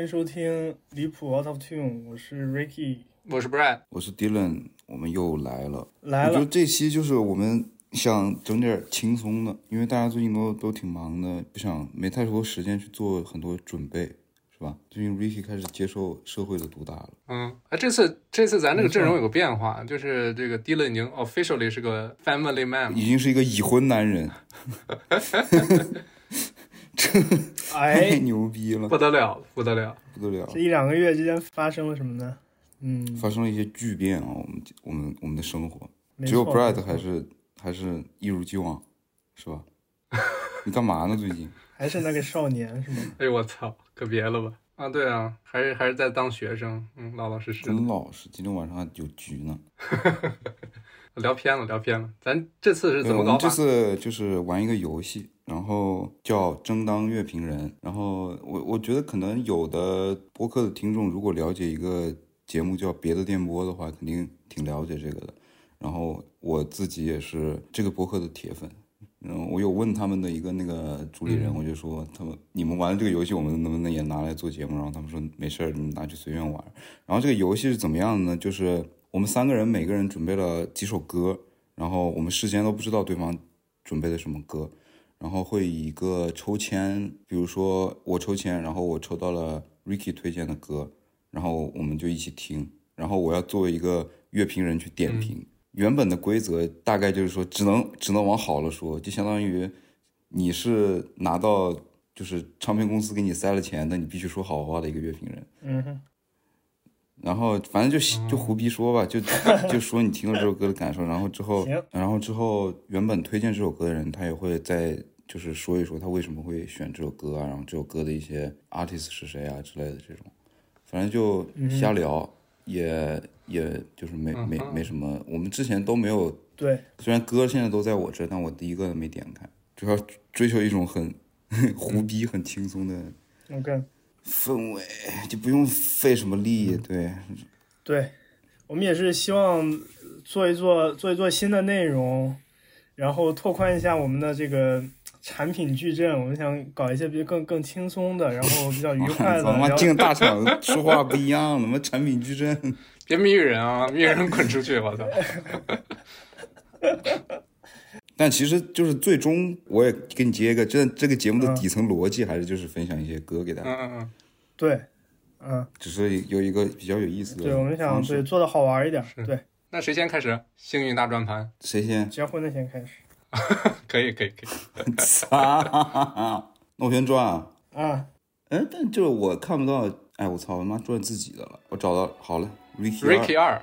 欢迎收听离谱 Out of Tune，我是 Ricky，我是 Brad，我是 Dylan，我们又来了。来了。我觉得这期就是我们想整点轻松的，因为大家最近都都挺忙的，不想没太多时间去做很多准备，是吧？最近 Ricky 开始接受社会的毒打了。嗯，啊，这次这次咱这个阵容有个变化，就是这个 Dylan 已经 officially 是个 family man，已经是一个已婚男人。这太 牛逼了，不得了，不得了，不得了！这一两个月之间发生了什么呢？嗯，发生了一些巨变啊！我们我们我们的生活，只有 Brad 还是还是一如既往，是吧？你干嘛呢？最近还是那个少年是吗？哎呦我操，可别了吧！啊，对啊，还是还是在当学生，嗯，老老实实。真老实，今天晚上还有局呢。聊偏了，聊偏了。咱这次是怎么搞？这次就是玩一个游戏。然后叫争当乐评人，然后我我觉得可能有的播客的听众如果了解一个节目叫别的电波的话，肯定挺了解这个的。然后我自己也是这个播客的铁粉，嗯，我有问他们的一个那个主理人，我就说他们你们玩这个游戏，我们能不能也拿来做节目？然后他们说没事儿，你拿去随便玩。然后这个游戏是怎么样的呢？就是我们三个人每个人准备了几首歌，然后我们事先都不知道对方准备的什么歌。然后会以一个抽签，比如说我抽签，然后我抽到了 Ricky 推荐的歌，然后我们就一起听。然后我要作为一个乐评人去点评。原本的规则大概就是说，只能只能往好了说，就相当于你是拿到就是唱片公司给你塞了钱，那你必须说好话的一个乐评人。嗯哼。然后反正就就胡逼说吧，就 就说你听了这首歌的感受。然后之后，然后之后原本推荐这首歌的人，他也会在就是说一说他为什么会选这首歌啊，然后这首歌的一些 artist 是谁啊之类的这种，反正就瞎聊，也也就是没没没什么。我们之前都没有对，虽然歌现在都在我这，但我第一个没点开，主要追求一种很 胡逼、很轻松的。OK。氛围就不用费什么力，对，对，我们也是希望做一做做一做新的内容，然后拓宽一下我们的这个产品矩阵。我们想搞一些比更更轻松的，然后比较愉快的。他妈进大厂说话不一样，怎么产品矩阵？别迷人啊，迷人滚出去！我操！但其实就是最终，我也给你接一个，这这个节目的底层逻辑还是就是分享一些歌给大家。嗯嗯嗯，对，嗯，只是有一个比较有意思的。对，我们想对做的好玩一点。对，那谁先开始？幸运大转盘，谁先？结婚的先开始。可以可以可以。操！那我先转啊。嗯，哎，但就是我看不到，哎，我操，他妈转自己的了。我找到，好了，Ricky 二。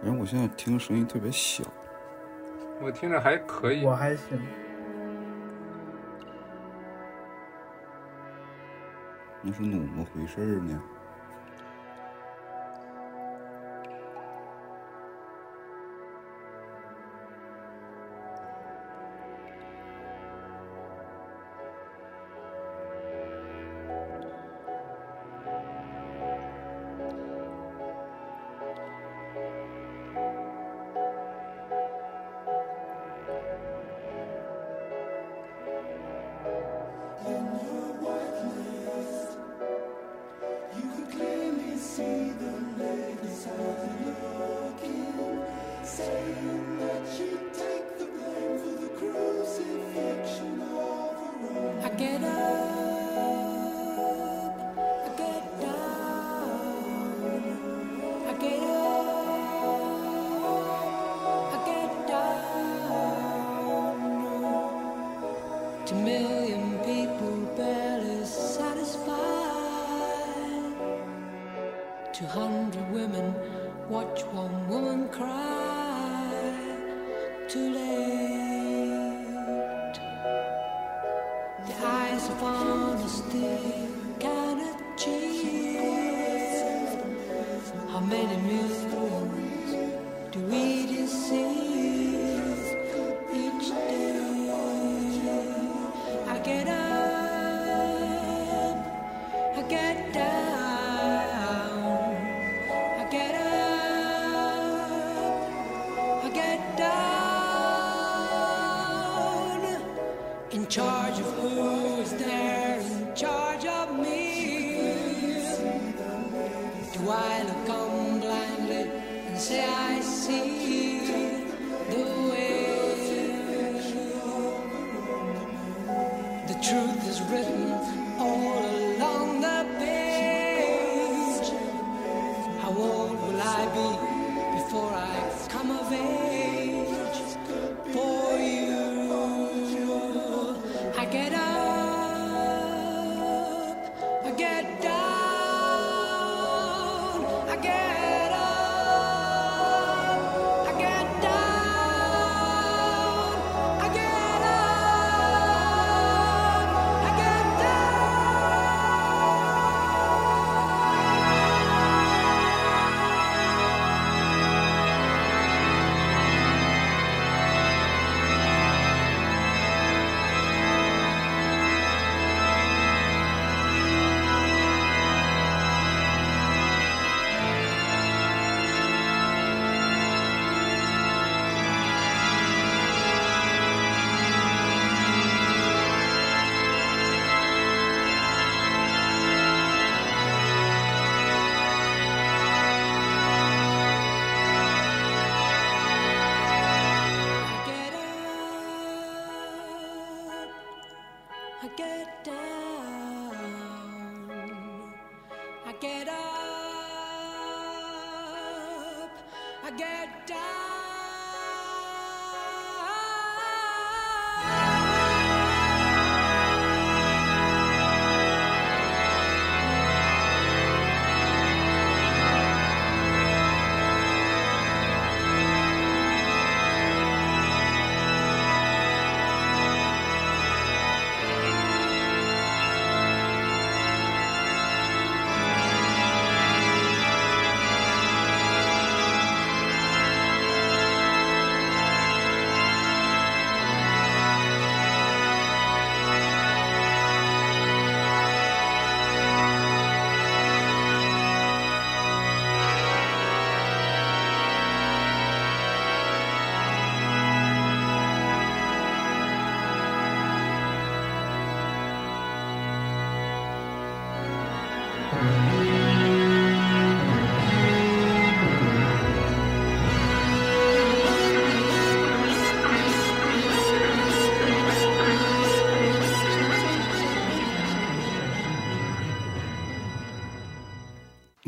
反正我现在听声音特别小，我听着还可以，我还行。那是怎么回事呢？The truth is written all along the page. How old will I be before I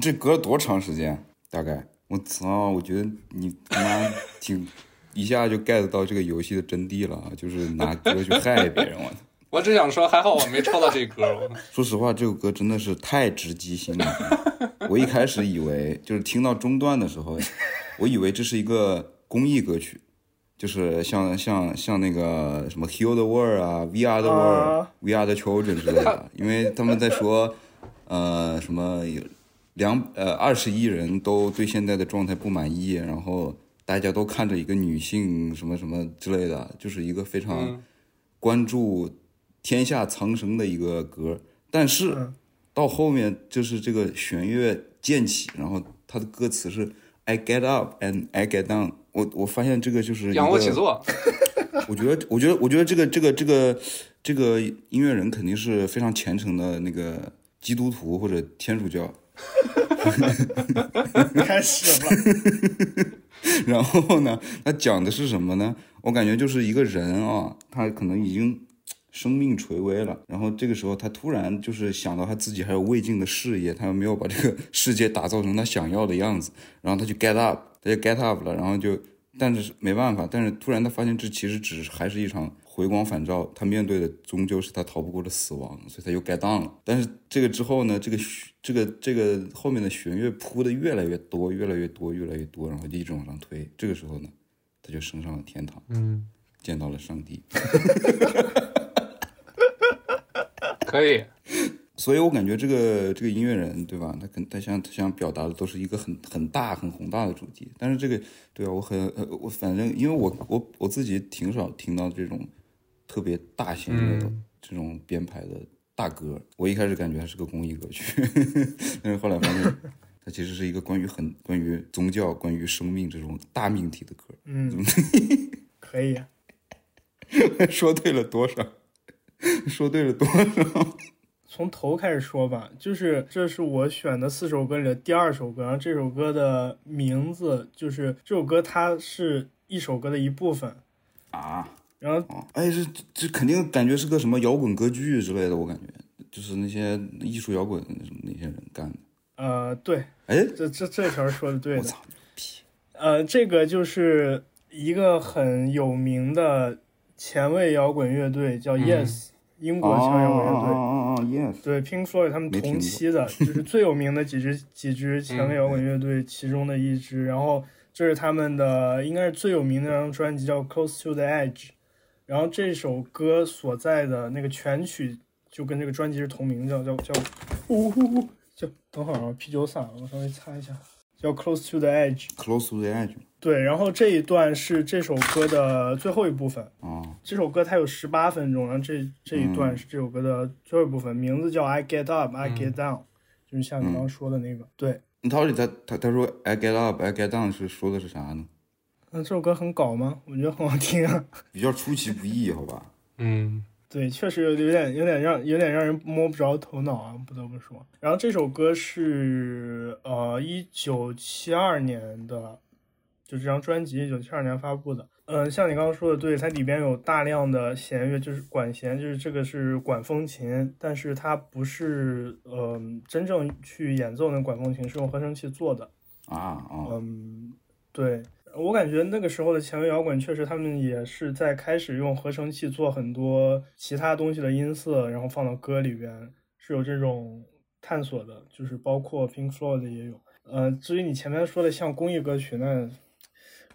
这隔了多长时间？大概我操！我觉得你他妈 挺一下就 get 到这个游戏的真谛了啊，就是拿歌去害别人。我操！我只想说，还好我没抽到这歌。说实话，这首歌真的是太直击心了。我一开始以为就是听到中段的时候，我以为这是一个公益歌曲，就是像像像那个什么 Heal the World 啊，We Are the World，We Are the Children 之类的，因为他们在说呃什么有两呃二十亿人都对现在的状态不满意，然后大家都看着一个女性什么什么之类的，就是一个非常关注天下苍生的一个歌，但是到后面就是这个弦乐渐起，然后他的歌词是 I get up and I get down，我我发现这个就是仰卧起坐。我觉得，我觉得，我觉得这个这个这个这个音乐人肯定是非常虔诚的那个基督徒或者天主教。开始了。然后呢，他讲的是什么呢？我感觉就是一个人啊，他可能已经生命垂危了，然后这个时候他突然就是想到他自己还有未尽的事业，他又没有把这个世界打造成他想要的样子，然后他就 get up，他就 get up 了，然后就但是没办法，但是突然他发现这其实只是还是一场回光返照，他面对的终究是他逃不过的死亡，所以他又 get down 了。但是这个之后呢，这个这个这个后面的弦乐铺的越来越多，越来越多，越来越多，然后就一直往上推。这个时候呢，他就升上了天堂，嗯，见到了上帝。可以，所以我感觉这个这个音乐人，对吧？他肯他想他想表达的都是一个很很大很宏大的主题，但是这个对啊，我很呃我反正因为我我我自己挺少听到这种特别大型的嗯这种编排的大歌。我一开始感觉还是个公益歌曲，但是后来发现它其实是一个关于很关于宗教、关于生命这种大命题的歌。嗯，可以。说对了多少？说对了多少？从头开始说吧，就是这是我选的四首歌里的第二首歌，然后这首歌的名字就是这首歌它是一首歌的一部分，啊？然后哦，哎，这这这肯定感觉是个什么摇滚歌剧之类的，我感觉就是那些艺术摇滚那些人干的。呃对，哎，这这这条说的对的，我操，呃这个就是一个很有名的前卫摇滚乐队叫嗯 Yes，、英国前卫摇滚乐队。哦哦哦，yes，对，Pink Floyd 他们同期的，就是最有名的几支几支前卫摇滚乐队其中的一支。然后这是他们的应该是最有名的那张专辑叫《Close to the Edge》，然后这首歌所在的那个全曲就跟这个专辑是同名，叫叫叫，呜呼呼，叫等会儿啊，啤酒洒了，我稍微擦一下，叫《Close to the Edge》。，close to the edge 对，然后这一段是这首歌的最后一部分。啊，这首歌它有十八分钟，然后这这一段是这首歌的最后一部分，名字叫 I Get Up, I Get Down，、就是像你刚刚说的那个。对，你到底他他他说 I get up, I get down 是说的是啥呢？那这首歌很搞吗？我觉得很好听啊。比较出其不意，好吧？嗯对，确实有有点有点让有点让人摸不着头脑啊，不得不说。然后这首歌是呃一九七二年的，就这张专辑一九七二年发布的。嗯、像你刚刚说的，对，它里边有大量的弦乐，就是管弦，就是这个是管风琴，但是它不是呃真正去演奏那管风琴，是用合成器做的。啊啊，嗯，对我感觉那个时候的前卫摇滚，确实他们也是在开始用合成器做很多其他东西的音色，然后放到歌里边，是有这种探索的，就是包括 Pink Floyd 也有。呃，至于你前面说的像公益歌曲，那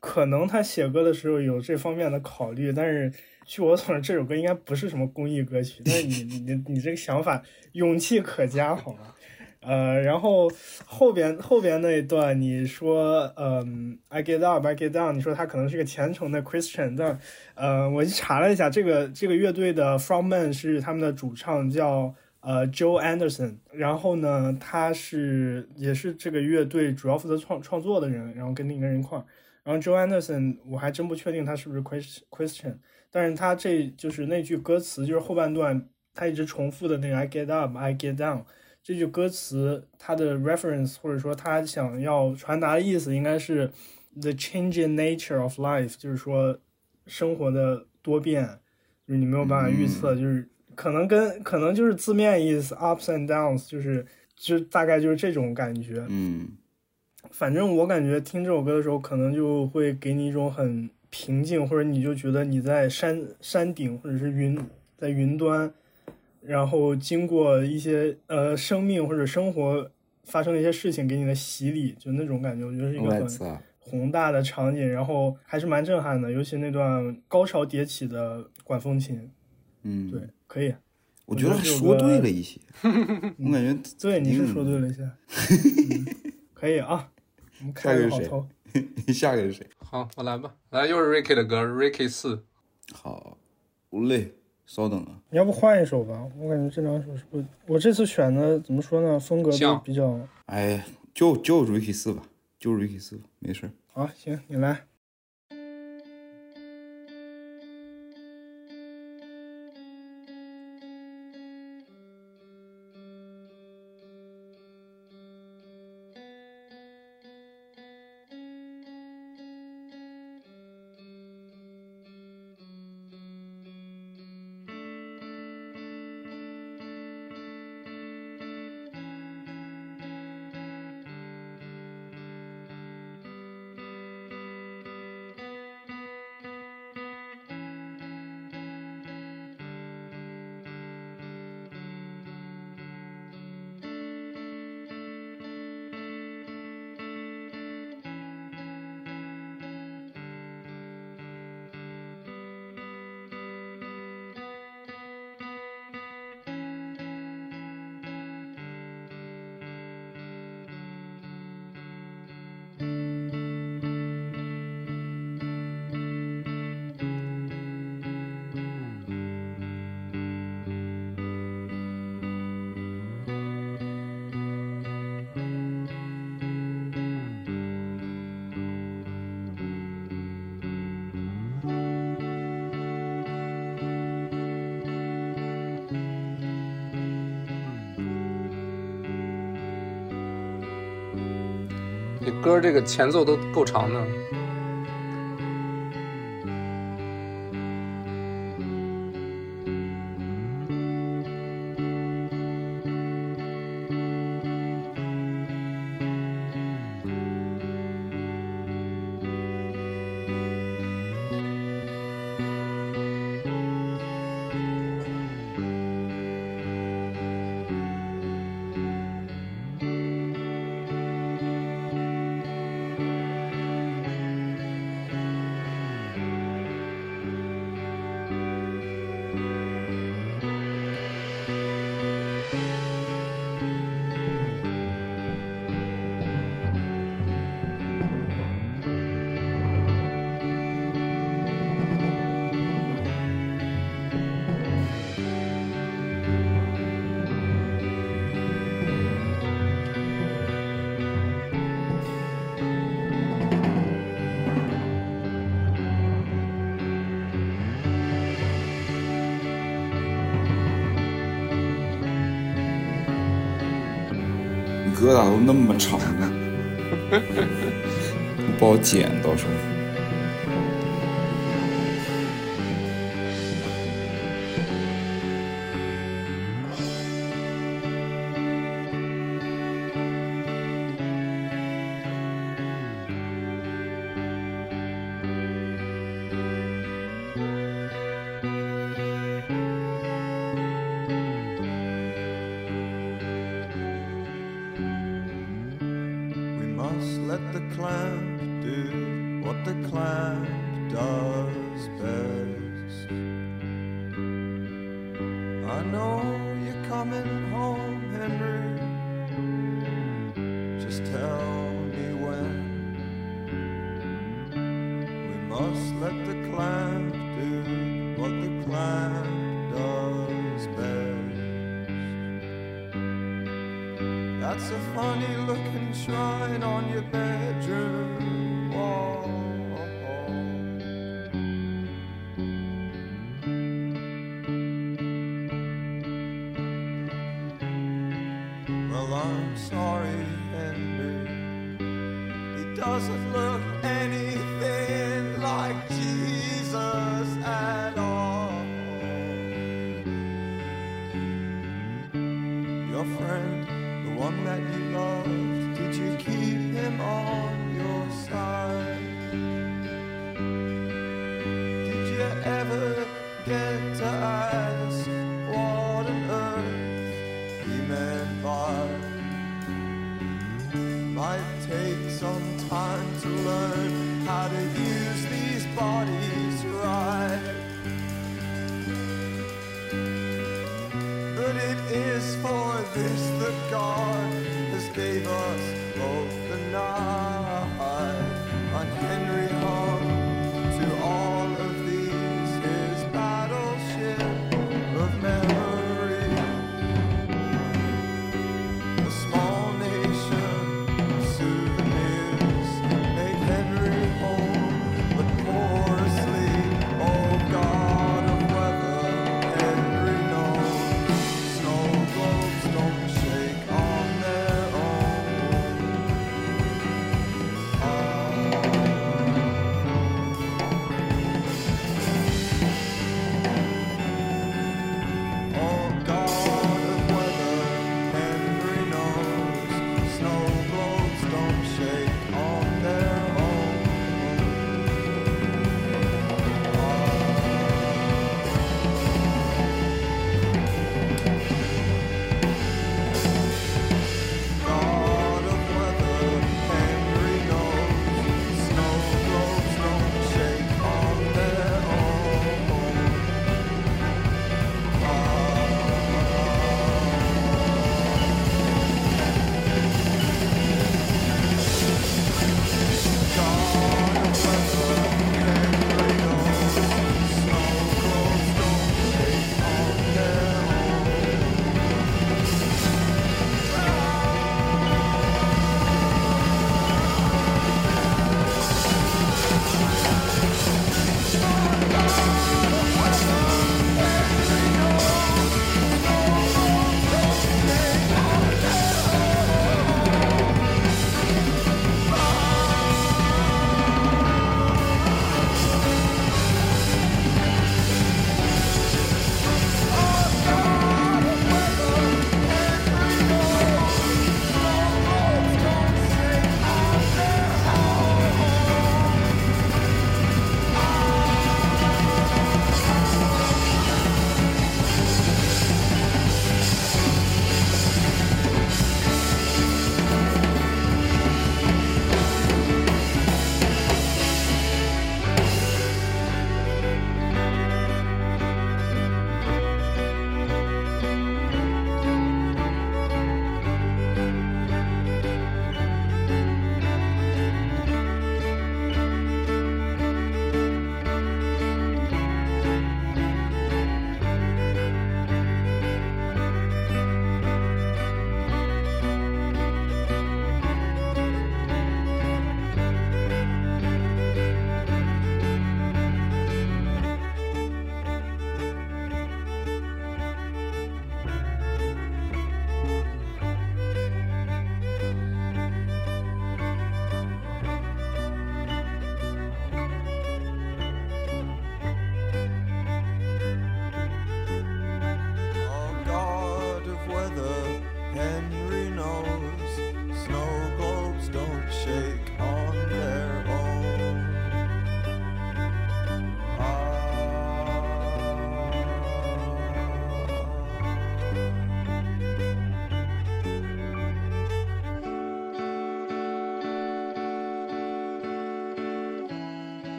可能他写歌的时候有这方面的考虑，但是据我所知，这首歌应该不是什么公益歌曲。但是你你你这个想法勇气可嘉，好吗？呃，然后后边后边那一段，你说，嗯，I get up, I get down，你说他可能是个虔诚的 Christian，但，呃，我去查了一下，这个这个乐队的 frontman 是他们的主唱叫呃 Joe Anderson，然后呢，他是也是这个乐队主要负责创创作的人，然后跟另一个人一块儿，然后 Joe Anderson 我还真不确定他是不是 Christian，但是他这就是那句歌词，就是后半段他一直重复的那个 I get up, I get down。这句歌词它的 reference 或者说他想要传达的意思应该是 the changing nature of life，就是说生活的多变，就是你没有办法预测，就是可能跟可能就是字面意思 ups and downs，就是就大概就是这种感觉。嗯反正我感觉听这首歌的时候，可能就会给你一种很平静，或者你就觉得你在山山顶或者是云在云端，然后经过一些呃生命或者生活发生的一些事情给你的洗礼，就那种感觉，我觉得是一个很宏大的场景，然后还是蛮震撼的，尤其那段高潮迭起的管风琴，嗯，对，，可以，我觉得 说对了一些，我感觉对，你是嗯说对了一些，嗯可以啊，我们开下一个是谁个好头。下个是谁？好，我来吧，来又是 Ricky 的歌，Ricky 四，好嘞，稍等啊，你要不换一首吧？我感觉这两首是不，我这次选的怎么说呢？风格都比较哎，就就 Ricky 四吧，就 Ricky 四吧，没事儿。好。行，你来。歌这个前奏都够长的。都那么长呢？不好剪。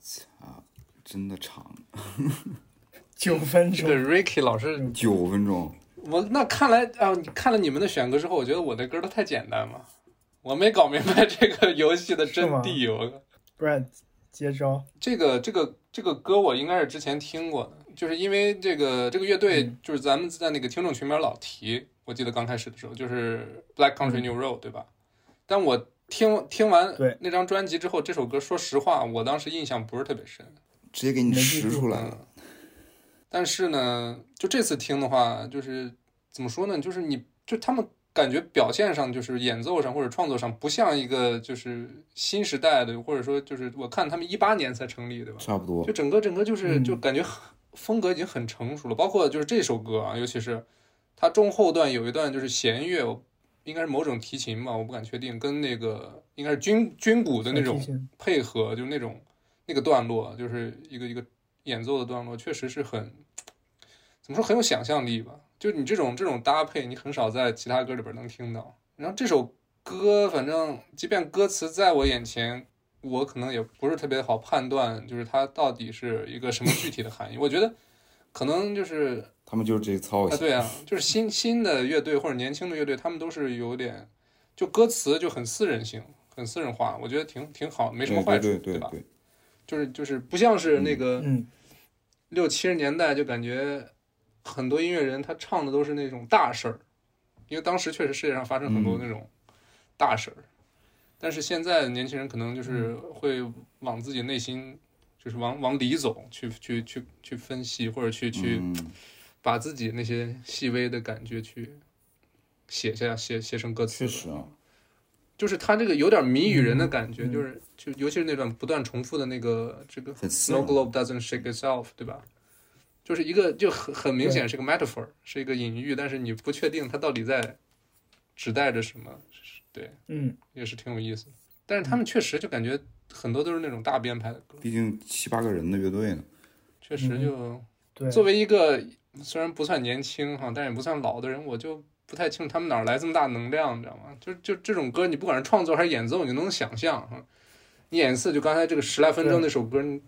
操，真的长，九分这个钟，Ricky 老师，九分钟。我那看来啊，你看了你们的选歌之后，我觉得我的歌都太简单了，我没搞明白这个游戏的真谛。我不然接招。这个这个这个歌我应该是之前听过的，就是因为这个这个乐队嗯就是咱们在那个听众群里面老提，我记得刚开始的时候就是 Black Country New Road 对吧？但我听听完那张专辑之后，这首歌说实话，我当时印象不是特别深。直接给你识出来了。但是呢，就这次听的话，就是怎么说呢？就是你就他们感觉表现上，就是演奏上或者创作上，不像一个就是新时代的，或者说就是我看他们一八年才成立，对吧？差不多就，整个整个就是嗯就感觉很风格已经很成熟了，包括就是这首歌啊，尤其是它中后段有一段就是弦乐，应该是某种提琴吧，我不敢确定，跟那个应该是军军鼓的那种配合，就是那种那个段落，就是一个一个演奏的段落，确实是很怎么说很有想象力吧。就你这种这种搭配，你很少在其他歌里边能听到。然后这首歌，反正即便歌词在我眼前，我可能也不是特别好判断，就是它到底是一个什么具体的含义。我觉得可能就是他们就是这些操。对啊，就是新新的乐队或者年轻的乐队，他们都是有点就歌词就很私人性，很私人化，我觉得挺挺好，没什么坏处，吧？对对对对，就是就是不像是那个嗯，六七十年代，就感觉很多音乐人他唱的都是那种大事儿，因为当时确实世界上发生很多那种大事儿，但是现在的年轻人可能就是会往自己内心，就是往往里走，去去去去分析或者去去嗯，把自己那些细微的感觉去写下写写成歌词，确实啊，就是他这个有点谜语人的感觉，嗯。就是就尤其是那段不断重复的那个这个 Snow。globe doesn't shake itself，对吧？就是一个就很很明显是个 metaphor，是一个隐喻，但是你不确定它到底在指代着什么，对，嗯，也是挺有意思的。但是他们确实就感觉很多都是那种大编排的歌，毕竟七八个人的乐队呢，确实就对，作为一个虽然不算年轻哈，但也不算老的人，我就不太清楚他们哪儿来这么大能量，你知道吗？就就这种歌，你不管是创作还是演奏，你都能想象哈。你演一次，就刚才这个十来分钟那首歌，你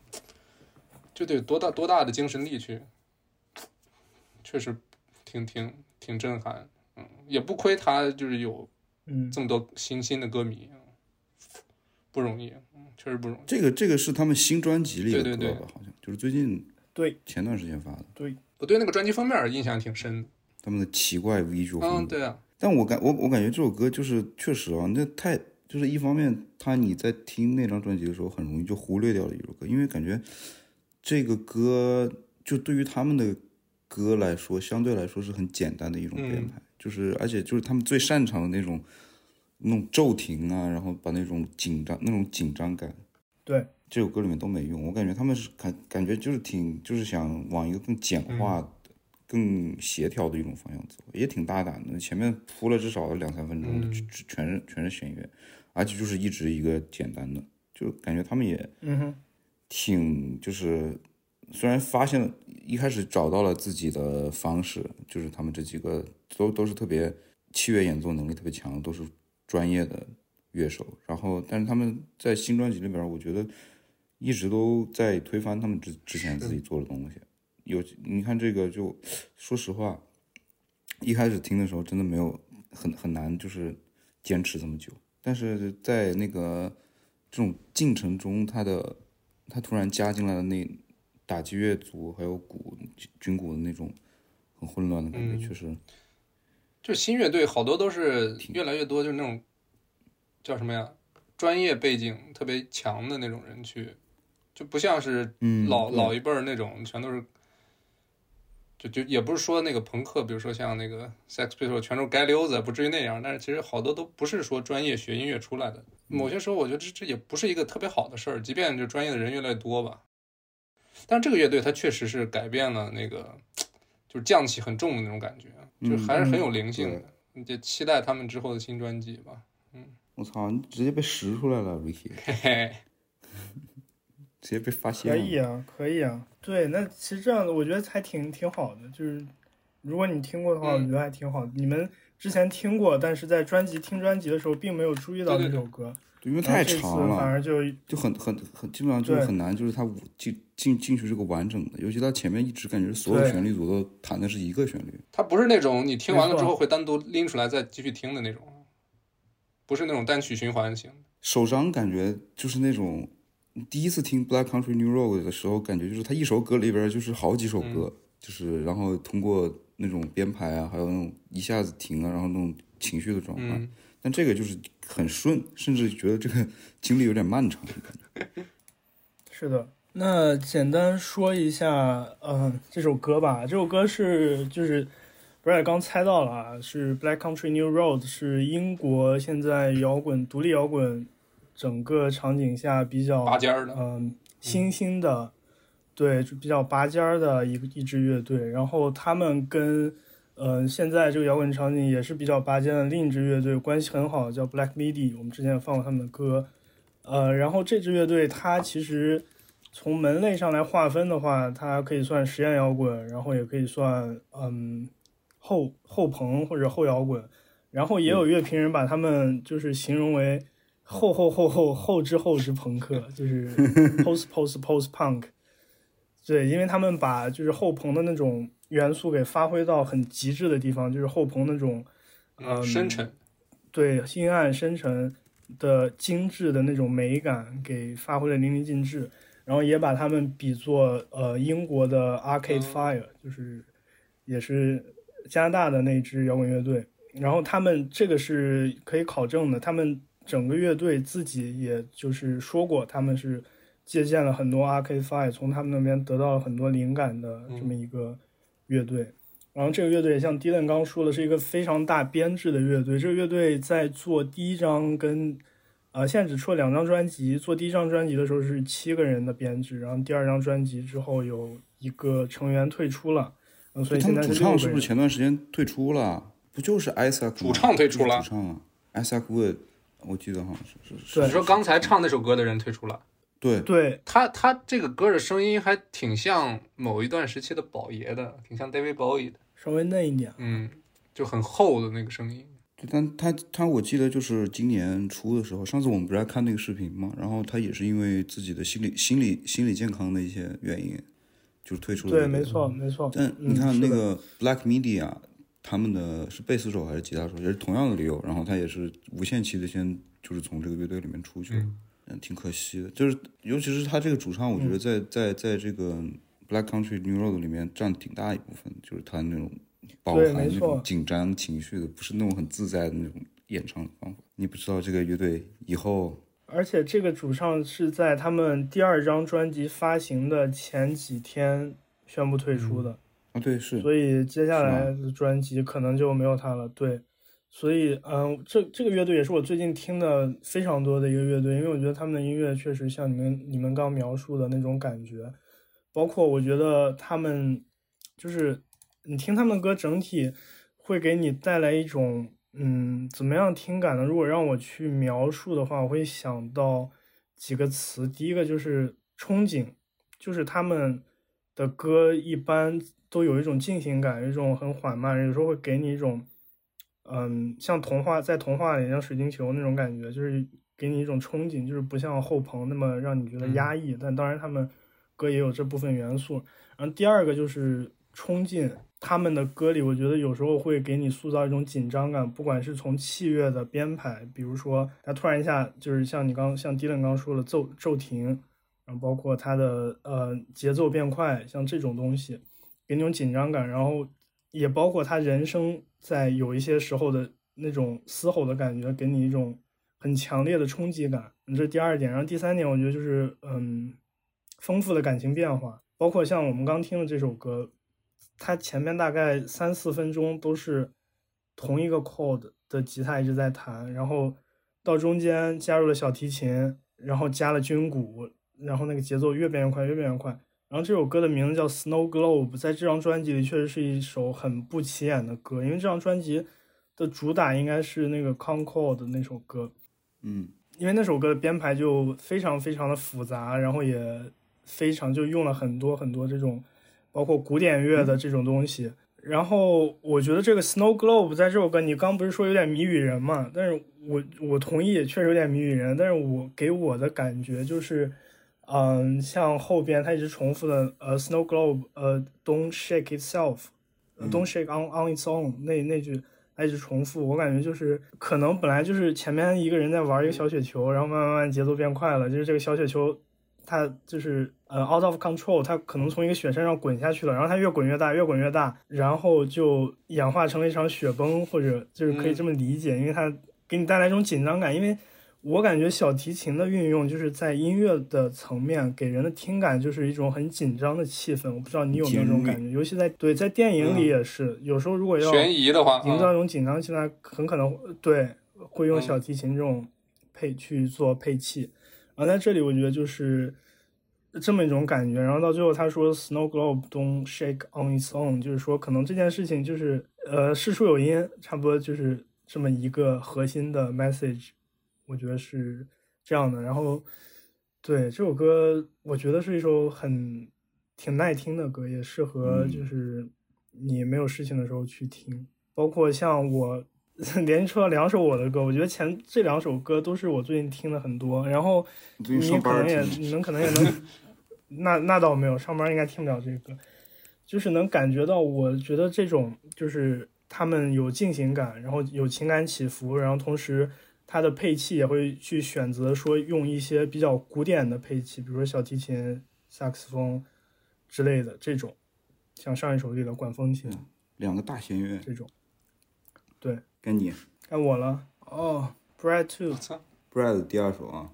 就得有多大多大的精神力去，确实挺挺挺震撼，嗯，也不亏他就是有嗯，这么多新兴的歌迷，嗯不容易，嗯，确实不容易。这个这个是他们新专辑里的对对对歌吧？好像就是最近对前段时间发的，我对那个专辑封面印象挺深的，他们的奇怪 visual 嗯，对啊，但我感我我感觉这首歌就是确实啊，那太就是一方面，他你在听那张专辑的时候，很容易就忽略掉了一首歌，因为感觉这个歌就对于他们的歌来说，相对来说是很简单的一种编排，就是而且就是他们最擅长的那种那种骤停啊，然后把那种紧张那种紧张感，对，这首歌里面都没用。我感觉他们是感感觉就是挺就是想往一个更简化的。更协调的一种方向走，也挺大胆的。前面铺了至少两三分钟，嗯就就全是全是弦乐，而且就是一直一个简单的，就感觉他们也嗯哼，挺就是，虽然发现了一开始找到了自己的方式，就是他们这几个都都是特别器乐演奏能力特别强，都是专业的乐手。然后，但是他们在新专辑里边，我觉得一直都在推翻他们之之前自己做的东西。有你看这个就，说实话，一开始听的时候真的没有很很难，就是坚持这么久。但是在那个这种进程中，他的他突然加进来的那打击乐组还有鼓军鼓的那种很混乱的感觉，嗯确实就新乐队好多都是越来越多，就是那种叫什么呀，专业背景特别强的那种人去，就不像是嗯老老一辈儿那种，全都是，就就也不是说那个朋克，比如说像那个 Sex Pistols 全都是街溜子，不至于那样，但是其实好多都不是说专业学音乐出来的。某些时候，我觉得这这也不是一个特别好的事儿，即便就专业的人越来越多吧。但这个乐队它确实是改变了那个，就是匠气很重的那种感觉，就还是很有灵性的。你就期待他们之后的新专辑吧。嗯我操，你直接被识出来了，Ricky，嘿嘿，直接被发现了。可以啊，可以啊。对，那其实这样子我觉得还挺挺好的，就是如果你听过的话，嗯我觉得还挺好的。你们之前听过，但是在专辑听专辑的时候，并没有注意到这首歌，因为太长了，反而就就很很很基本上就是很难，就是它进进进去这个完整的，尤其它前面一直感觉所有旋律组都弹的是一个旋律。它不是那种你听完了之后会单独拎出来再继续听的那种，不是那种单曲循环型的。首张感觉就是那种第一次听 Black Country New Road 的时候，感觉就是他一首歌里边就是好几首歌，就是然后通过那种编排啊，还有那种一下子停啊，然后那种情绪的转换。嗯，但这个就是很顺，甚至觉得这个 经历有点漫长。是的。那简单说一下，嗯、这首歌吧。这首歌是就是，不是刚猜到了啊，是 Black Country New Road，是英国现在摇滚独立摇滚整个场景下比较拔尖儿的，嗯，新兴的，对，就比较拔尖儿的一个一支乐队。然后他们跟呃现在这个摇滚场景也是比较拔尖的另一支乐队关系很好，叫 Black Midi。我们之前也放过他们的歌。呃，然后这支乐队它其实从门类上来划分的话，它可以算实验摇滚，然后也可以算嗯后后朋或者后摇滚。然后也有乐评人把他们就是形容为后后后后后知后之朋克，就是 post post post punk。对，因为他们把就是后朋的那种元素给发挥到很极致的地方，就是后朋那种呃深沉，对阴暗深沉的精致的那种美感给发挥的淋漓尽致，然后也把他们比作呃英国的 Arcade 嗯 Fire，、就是也是加拿大的那支摇滚乐队。然后他们这个是可以考证的，他们整个乐队自己也就是说过，他们是借鉴了很多 Arcade Fire，从他们那边得到了很多灵感的这么一个乐队。然后这个乐队像 Dylan 刚刚说的，是一个非常大编制的乐队。这个乐队在做第一张跟呃现在只出了两张专辑，做第一张专辑的时候是七个人的编制，然后第二张专辑之后有一个成员退出了，嗯，所以他们主现在是六个人唱是不是前段时间退出了？不就是 Isaac 主唱退出了主唱啊，Isaac Wood，我记得好像是是是。你说刚才唱那首歌的人退出了，对，对他他这个歌的声音还挺像某一段时期的宝爷的，挺像 David Bowie 的，稍微嫩一点。嗯，就很厚的那个声音。对但他他我记得就是今年初的时候，上次我们不是还看那个视频嘛，然后他也是因为自己的心理心理心理健康的一些原因，就是退出了。对，没。错，没错。但你看那个 Black Media，他们的是贝斯手还是吉他手，也是同样的理由，然后他也是无限期的先就是从这个乐队里面出去了，嗯，挺可惜的。就是尤其是他这个主唱，我觉嗯得在、在在这个 Black Country New Road 里面占挺大一部分，就是他那种饱含那种紧张情绪的，不是那种很自在的那种演唱的方法。你不知道这个乐队以后而且这个主唱是在他们第二张专辑发行的前几天宣布退出的。啊，对，是所以接下来的专辑可能就没有他了。对，所以嗯，这这个乐队也是我最近听的非常多的一个乐队，因为我觉得他们的音乐确实像你们你们刚描述的那种感觉，包括我觉得他们就是你听他们的歌，整体会给你带来一种嗯怎么样听感呢？如果让我去描述的话，我会想到几个词，第一个就是憧憬，就是他们的歌一般都有一种进行感，有一种很缓慢，有时候会给你一种，嗯，像童话在童话里像水晶球那种感觉，就是给你一种憧憬，就是不像后朋那么让你觉得压抑。但当然他们歌也有这部分元素。然后第二个就是冲劲，他们的歌里我觉得有时候会给你塑造一种紧张感，不管是从器乐的编排，比如说他突然一下就是像你刚像 Dylan 刚说的骤骤停。然后包括它的呃节奏变快，像这种东西，给你种紧张感，然后也包括他人声在有一些时候的那种嘶吼的感觉，给你一种很强烈的冲击感。这是第二点，然后第三点，我觉得就是嗯，丰富的感情变化，包括像我们刚听的这首歌，它前面大概三四分钟都是同一个 chord 的吉他一直在弹，然后到中间加入了小提琴，然后加了军鼓。然后那个节奏越变越快，越变越快。然后这首歌的名字叫《Snow Globe》，在这张专辑里确实是一首很不起眼的歌，因为这张专辑的主打应该是那个 Concord 的那首歌，嗯，因为那首歌的编排就非常非常的复杂，然后也非常就用了很多很多这种包括古典乐的这种东西，然后我觉得这个 Snow Globe 在这首歌，你刚不是说有点谜语人嘛？但是我我同意，确实有点谜语人。但是我给我的感觉就是，嗯，像后边他一直重复的呃 Snow Globe 呃 Don't shake itself，、呃 Don't shake on on its own 那那句他一直重复，我感觉就是可能本来就是前面一个人在玩一个小雪球，然后慢慢慢慢节奏变快了，就是这个小雪球它就是呃 out of control，它可能从一个雪山上滚下去了，然后它越滚越大，越滚越大，然后就演化成了一场雪崩，或者就是可以这么理解，因为它给你带来一种紧张感。因为我感觉小提琴的运用就是在音乐的层面给人的听感就是一种很紧张的气氛，我不知道你有没有这种感觉，尤其在对在电影里也是，有时候如果要悬疑的话，嗯营造一种紧张气氛，很可能对会用嗯小提琴这种配去做配器。然后在这里，我觉得就是这么一种感觉。然后到最后，他说 “Snow globe don't shake on its own”，就是说可能这件事情就是呃事出有因，差不多就是这么一个核心的 message。我觉得是这样的。然后对这首歌，我觉得是一首很挺耐听的歌，也适合嗯就是你没有事情的时候去听。包括像我 连出了两首我的歌，我觉得前这两首歌都是我最近听的很多。然后你可能也，你们可能也能，那那倒没有，上班应该听不了这个，就是能感觉到，我觉得这种就是他们有进行感，然后有情感起伏，然后同时它的配器也会去选择说用一些比较古典的配器，比如说小提琴、萨克斯风之类的这种，像上一首里的管风琴两个大弦乐，这种。对，该你该我了。哦，Brad 的第二首啊，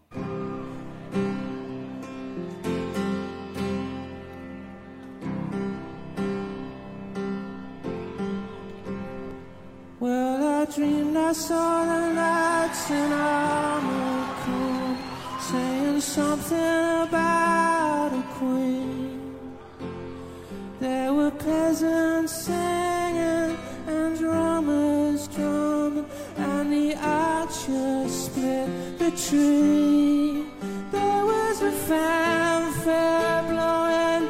I saw the lights in armor come, saying something about a queen. There were peasants singing and drummers drumming, and the archers split the tree. There was a fanfare blowing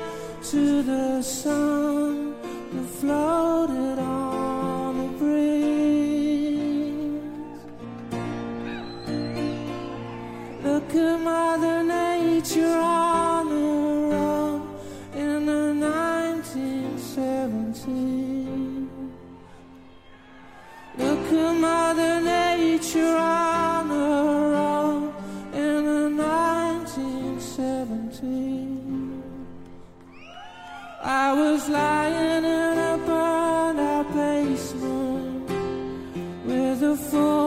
to the sun Nature on the run in the 1970s. I was lying in a burned out basement with a full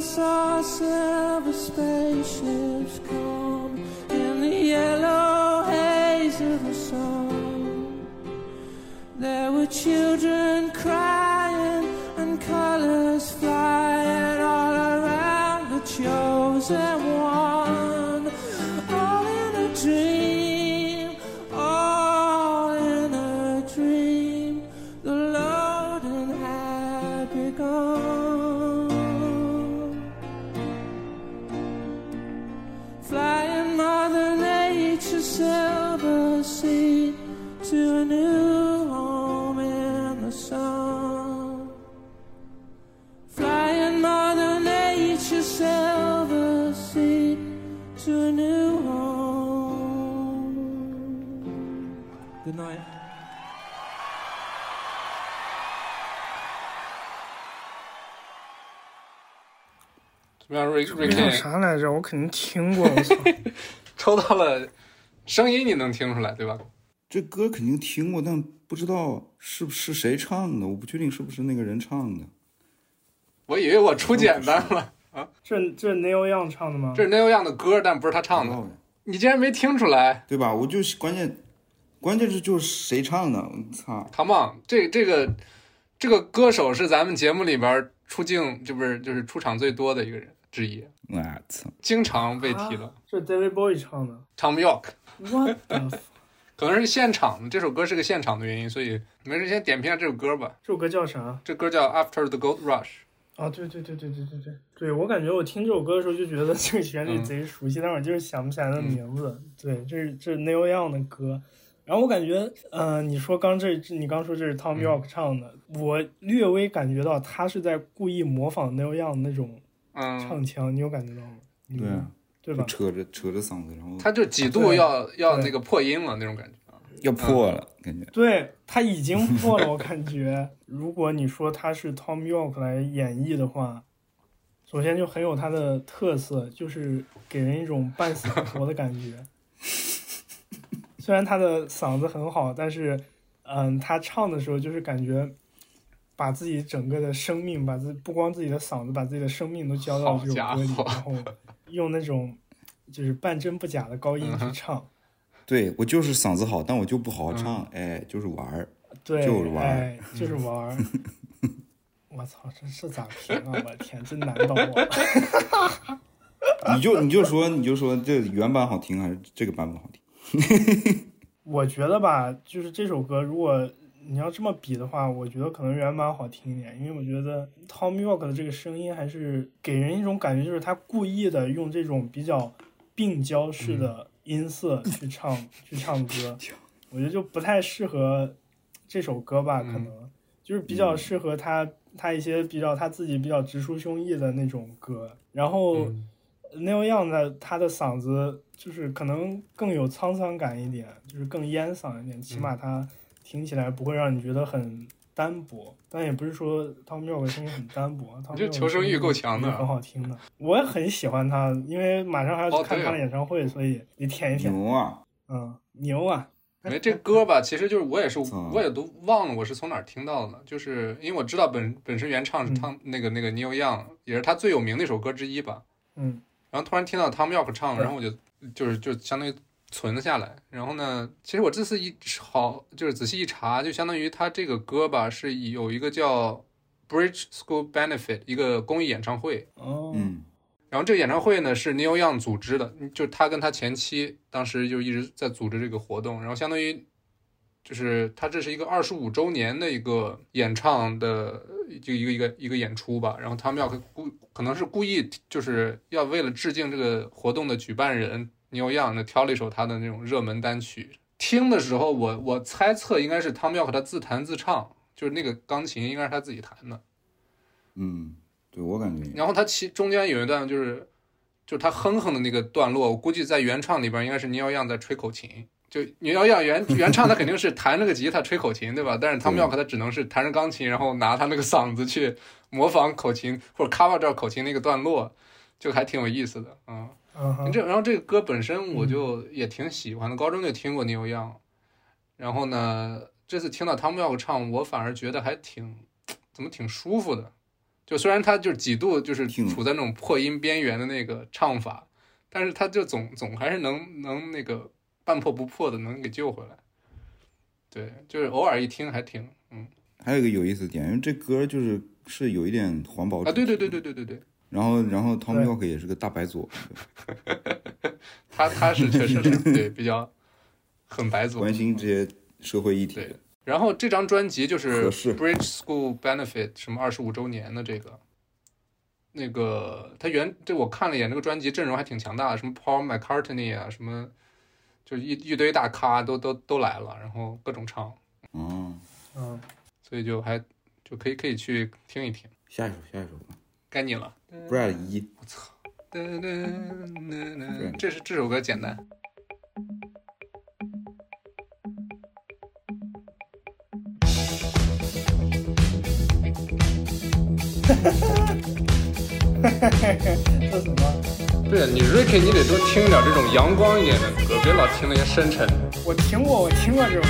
I saw silver spaceships come in the yellow haze of the sun. There were children crying 怎么样，Rick 叫 Rick 啥来着？我肯定听过，我操！抽到了声音，你能听出来对吧？这歌肯定听过，但不知道是不是谁唱的，我不确定是不是那个人唱的。我以为我出简单了啊，这这 Neil Young 唱的吗？这是 Neil Young 的歌，但不是他唱的，你竟然没听出来对吧？我就是关键，关键是就是谁唱的，我操！？Come on，这这个这个歌手是咱们节目里边出镜这不是就是出场最多的一个人之一，我操！经常被提了。这是 David Bowie 唱的。Tom York What the？f- 可能是现场的，这首歌是个现场的原因，所以没事先点评下这首歌吧。这首歌叫啥？这歌叫 After the Gold Rush，啊，对对对对对对对，对我感觉我听这首歌的时候就觉得这个旋律嗯贼熟悉，但是我就是想不起来它名字。对，这是这是 Neil Young 的歌。然后我感觉，呃，你说刚这这你刚说这是 Tom 嗯 York 唱的，我略微感觉到他是在故意模仿 Neil Young 那种嗯，唱腔，你有感觉到吗？对啊，对吧？就扯着扯着嗓子，然后他就几度对要要那个破音了那种感觉。要破了，感觉。对他已经破了，我感觉，如果你说他是 Tom York 来演绎的话，首先就很有他的特色，就是给人一种半死不活的感觉。虽然他的嗓子很好，但是，嗯，他唱的时候就是感觉把自己整个的生命，把自不光自己的嗓子，把自己的生命都交到这首歌里，然后用那种就是半真不假的高音去唱。对我就是嗓子好，但我就不好好嗯唱，哎，就是玩儿。对，就是玩儿哎，就是玩儿。我操，这是咋评啊？我天，真难倒我。你就你就说你就说这原版好听还是这个版本好听？我觉得吧，就是这首歌，如果你要这么比的话，我觉得可能原版好听一点，因为我觉得 Tom York 的这个声音还是给人一种感觉，就是他故意的用这种比较病娇式的音色去唱、去唱歌，我觉得就不太适合这首歌吧，可能。就是比较适合他他一些比较他自己比较直抒胸臆的那种歌，然后。嗯。Neil Young 的他的嗓子就是可能更有沧桑感一点，就是更烟嗓一点，起码他听起来不会让你觉得很单薄。但也不是说 Tom York 的声音很单薄，Tom 这求生欲够强的很好听的。我也很喜欢他，因为马上还要哦去看他的演唱会，所以你舔一舔。牛啊！嗯，牛啊！因为这歌吧，其实就是我也是，我也都忘了我是从哪儿听到的呢。就是因为我知道本本身原唱是嗯汤、那个那个 Neil Young，也是他最有名的一首歌之一吧。嗯然后突然听到 Tom York 唱，然后我就就是就相当于存了下来。然后呢，其实我这次一好就是仔细一查，就相当于他这个歌吧是有一个叫 Bridge School Benefit 一个公益演唱会。哦嗯，然后这个演唱会呢是 Neil Young 组织的，就是他跟他前妻当时就一直在组织这个活动，然后相当于就是他这是一个二十五周年的一个演唱的就一个一个一个演出吧，然后他们要故可能是故意就是要为了致敬这个活动的举办人 Neil Young 呢挑了一首他的那种热门单曲，听的时候我我猜测应该是 Tom York 他自弹自唱，就是那个钢琴应该是他自己弹的。嗯，对我感觉然后他其中间有一段就是，就是他哼哼的那个段落，我估计在原唱里边应该是尼奥样在吹口琴。就尼奥样原原唱他肯定是弹着个吉他吹口琴，对吧？但是汤姆对耀克他只能是弹着钢琴，然后拿他那个嗓子去模仿口琴或者 cover 掉口琴那个段落，就还挺有意思的，嗯。嗯哼，这然后这个歌本身我就也挺喜欢的，高中就听过 Neil Young，然后呢，这次听到汤姆耀克唱，我反而觉得还挺怎么挺舒服的。就虽然他就几度就是处在那种破音边缘的那个唱法，但是他就总总还是能能那个半破不破的能给救回来。对，就是偶尔一听还挺嗯还有一个有意思的点，因为这歌就是是有一点环保啊，对对对对。对对对对，然后然后 Tom 对 York 也是个大白左，他他是确实是对比较很白左，关心这些社会议题对。然后这张专辑就是 Bridge School Benefit 什么二十五周年的这个，那个他原这我看了一眼，这个专辑阵容还挺强大的，什么 Paul McCartney 啊，什么就一一堆大咖都都都来了，然后各种唱，哦，嗯，所以就还就可以可以去听一听。下一首下一首吧该你了，，Brad 一，噔噔噔噔这是这首歌简单。哈哈哈这什么？对你 Ricky，你得多听点这种阳光一点的歌，别老听那些深沉。我听过，我听过这种。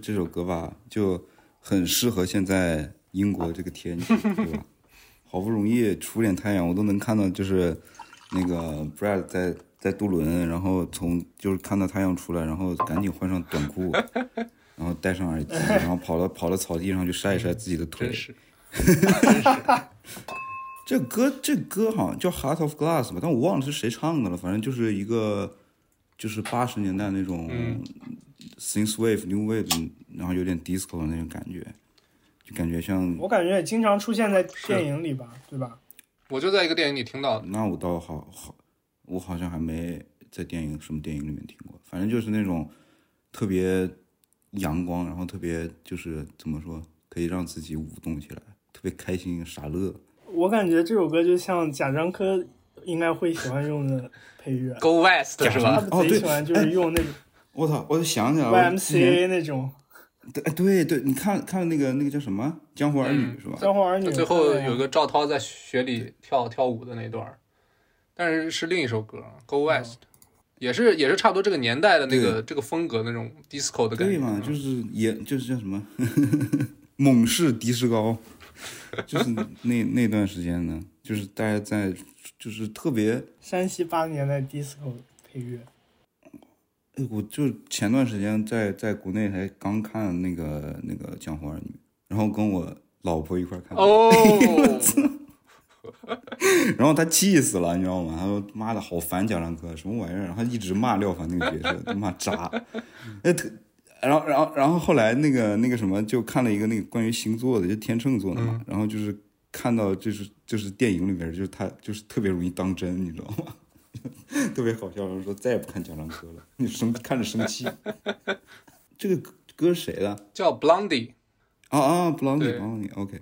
这首歌吧，就很适合现在英国这个天气，对吧？好不容易出点太阳，我都能看到，就是那个 Brad 在在渡轮，然后从就是看到太阳出来，然后赶紧换上短裤，然后戴上耳机，然后跑到跑到草地上去晒一晒自己的腿真。是，这歌这歌好像叫《Heart of Glass》吧，但我忘了是谁唱的了。反正就是一个，就是八十年代那种嗯 synth wave、new wave，然后有点 disco 的那种感觉，就感觉像我感觉也经常出现在电影里吧，对吧？我就在一个电影里听到的。那我倒好好，我好像还没在电影什么电影里面听过。反正就是那种特别阳光，然后特别就是怎么说，可以让自己舞动起来，特别开心傻乐。我感觉这首歌就像贾樟柯应该会喜欢用的配乐，Go West 是吧？哦对贼喜欢就是用那种我操！我想起来了 YMCA 那种。对哎对对，你看看那个那个叫什么《江湖儿女》嗯是吧？江湖儿女，最后有个赵涛在雪里跳跳舞的那段儿，但是是另一首歌《Go West》，也是也是差不多这个年代的那个这个风格那种 disco 的感觉。对嘛，就是也就是叫什么？猛士迪士高，就是那那段时间呢，就是大家在就是特别山西八十年代 disco 配乐，哎我就前段时间在在国内还刚看那个那个《江湖儿女》，然后跟我老婆一块儿看的，哦，然后她气死了，你知道吗？她说：“妈的，好烦贾樟柯，什么玩意儿？”然后一直骂廖凡那个角色，他妈渣。那特，然后然后然后后来那个那个什么，就看了一个那个关于星座的，就天秤座的嘛，然后就是看到就是就是电影里边就是他就是特别容易当真，你知道吗？特别好笑，然后说再也不看贾樟柯了，你生看着生气。这个歌谁的？叫 Blondie，啊啊，Blondie，Blondie，OK，、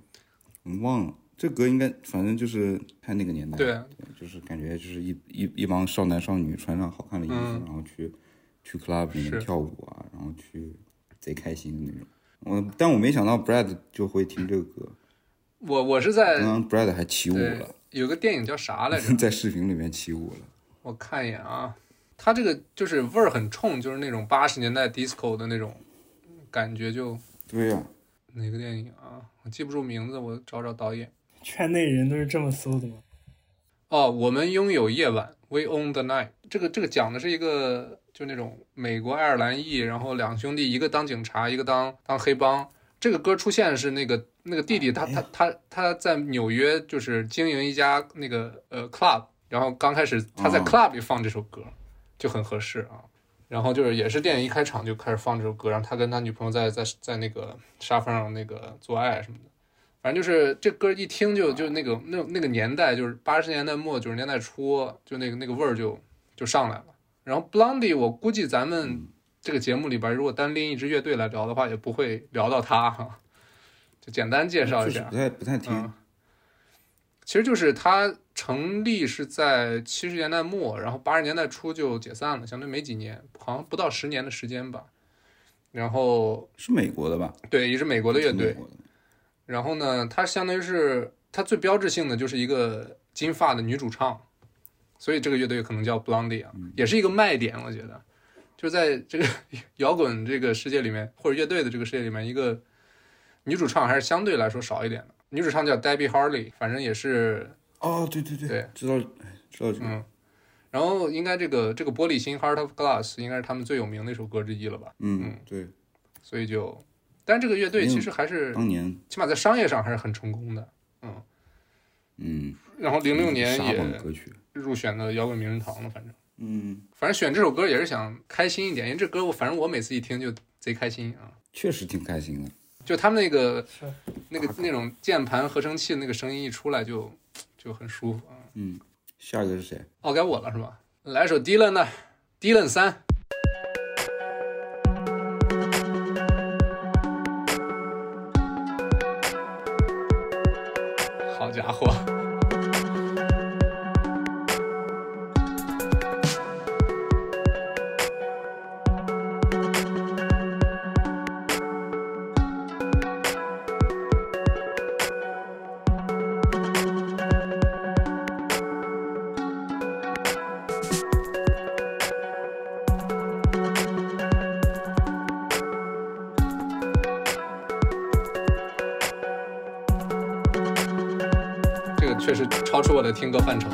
我忘了。这歌应该反正就是看那个年代，对就是感觉就是一一一帮少男少女穿上好看的衣服，嗯然后去去 club 里面跳舞啊，然后去贼开心的那种。我但我没想到 Brad 就会听这个歌，我我是在刚刚 Brad 还起舞了，有个电影叫啥来着？在视频里面起舞了。我看一眼啊，它这个就是味儿很冲，就是那种八十年代 disco 的那种感觉就。对呀、哪个电影啊？我记不住名字，我找找导演。圈内人都是这么搜的吗？哦，我们拥有夜晚，We Own the Night。这个这个讲的是一个就那种美国爱尔兰裔，然后两兄弟，一个当警察，一个当当黑帮。这个歌出现是那个那个弟弟他他他他在纽约就是经营一家那个呃 club，然后刚开始他在哦 club 里放这首歌，就很合适啊。然后就是也是电影一开场就开始放这首歌，然后他跟他女朋友在在在那个沙发上那个做爱什么的。反正就是这歌一听就就那个那那个年代，就是八十年代末九十年代初，就那个那个味儿就就上来了。然后 Blondie，我估计咱们这个节目里边，如果单拎一支乐队来聊的话，也不会聊到他哈。就简单介绍一下不，太不太听。嗯，其实就是它成立是在七十年代末，然后八十年代初就解散了，相当于没几年，好像不到十年的时间吧。然后是美国的吧？对，也是美国的乐队，然后呢，它相当于是它最标志性的就是一个金发的女主唱，所以这个乐队可能叫 Blondie 啊，也是一个卖点，我觉得，就在这个 摇滚这个世界里面，或者乐队的这个世界里面，一个女主唱还是相对来说少一点的。女主唱叫 Debbie Harley，反正也是，哦，对对对，对知道哎知道这个。嗯，然后应该这个这个玻璃心 Heart of Glass 应该是他们最有名的一首歌之一了吧，嗯，对，所以就，但这个乐队其实还是当年起码在商业上还是很成功的，嗯嗯，然后零六年也，入选了摇滚名人堂了，反正。嗯，反正选这首歌也是想开心一点，因为这歌我反正我每次一听就贼开心啊，确实挺开心的。就他们那个那个那种键盘合成器的那个声音一出来就就很舒服啊。嗯，下一个是谁？哦，该我了是吧？来首 Dylan 的 Dylan 三。好家伙！听歌范畴。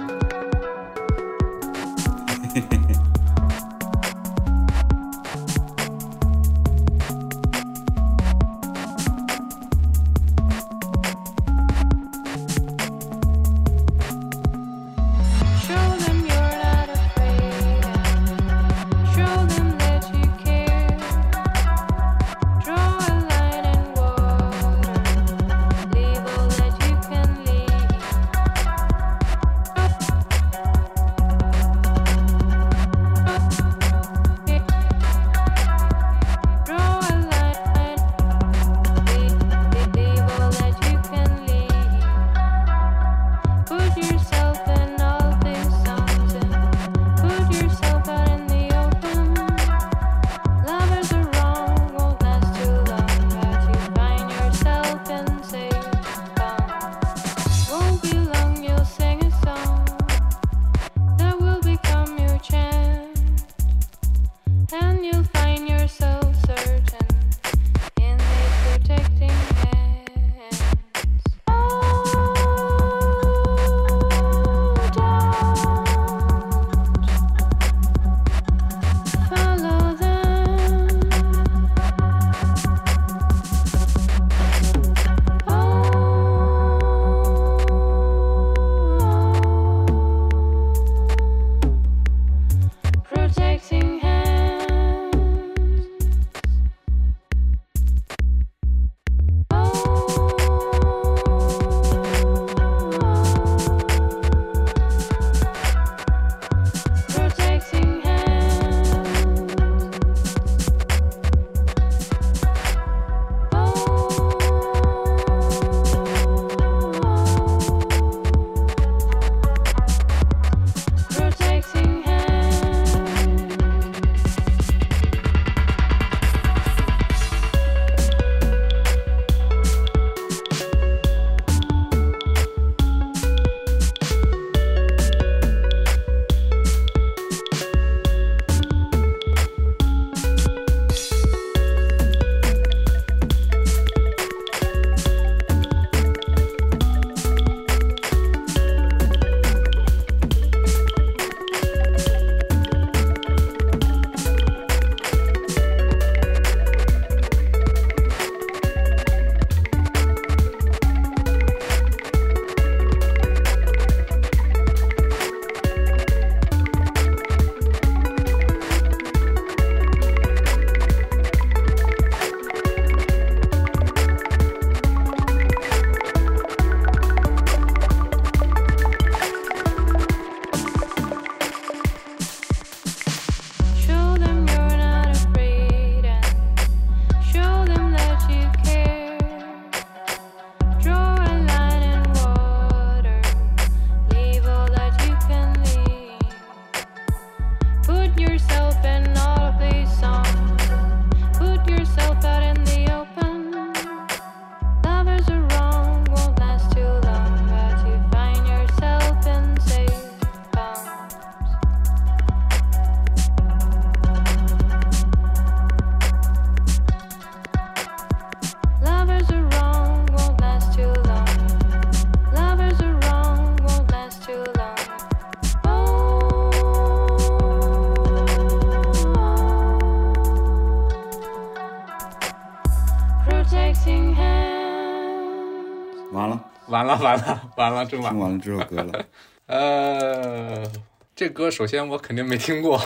完了完了，真完了。听完了这首歌了。呃，这歌首先我肯定没听过。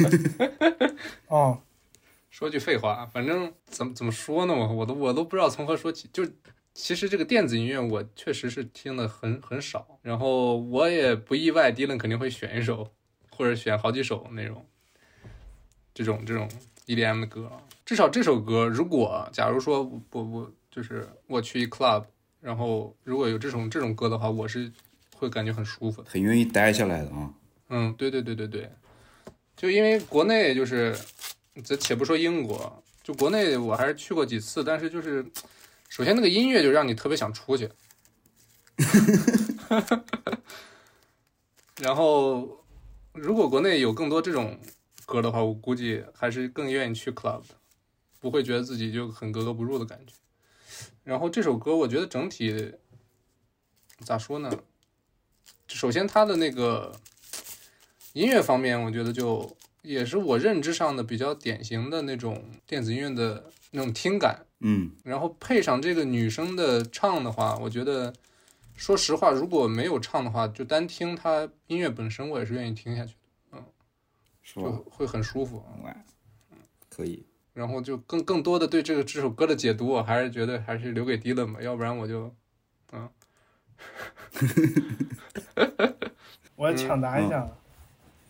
哦，说句废话，反正怎么怎么说呢，我我都我都不知道从何说起。就其实这个电子音乐我确实是听的很很少，然后我也不意外，迪伦肯定会选一首或者选好几首那种这种这种 EDM 的歌。至少这首歌，如果假如说我我我就是我去一 club，然后如果有这种这种歌的话，我是会感觉很舒服的。很愿意待下来的啊。嗯，对对对对对，就因为国内就是，咱且不说英国，就国内我还是去过几次，但是就是，首先那个音乐就让你特别想出去，然后如果国内有更多这种歌的话，我估计还是更愿意去 club 的，不会觉得自己就很格格不入的感觉。然后这首歌我觉得整体咋说呢？首先它的那个。音乐方面，我觉得就也是我认知上的比较典型的那种电子音乐的那种听感，嗯，然后配上这个女生的唱的话，我觉得，说实话，如果没有唱的话，就单听她音乐本身，我也是愿意听下去的，是吧？就会很舒服。嗯，可以。然后就更更多的对这个这首歌的解读，我还是觉得还是留给 Dylan 吧，要不然我就，嗯，我抢答一下。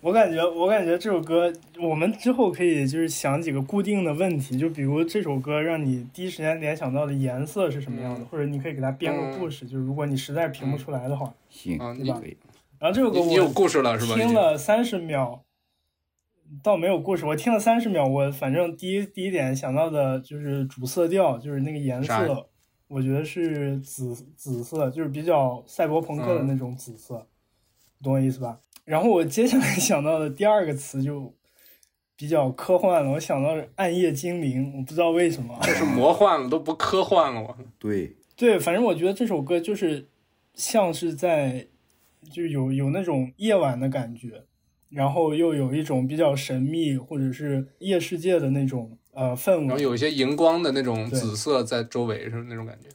我感觉，我感觉这首歌，我们之后可以就是想几个固定的问题，就比如这首歌让你第一时间联想到的颜色是什么样的，嗯或者你可以给它编个故事，就是如果你实在评不出来的话。行，啊你可以。然后这首歌我你有我故事了是吧？听了三十秒，倒没有故事，我听了三十秒，我反正第一第一点想到的就是主色调，就是那个颜色，我觉得是紫紫色，就是比较赛博朋克的那种紫色，你懂我意思吧？然后我接下来想到的第二个词就比较科幻了，我想到是暗夜精灵，我不知道为什么。这是魔幻了，都不科幻了，我。对，对，反正我觉得这首歌就是像是在，就有有那种夜晚的感觉，然后又有一种比较神秘或者是夜世界的那种呃氛围然后有一些荧光的那种紫色在周围，是那种感觉。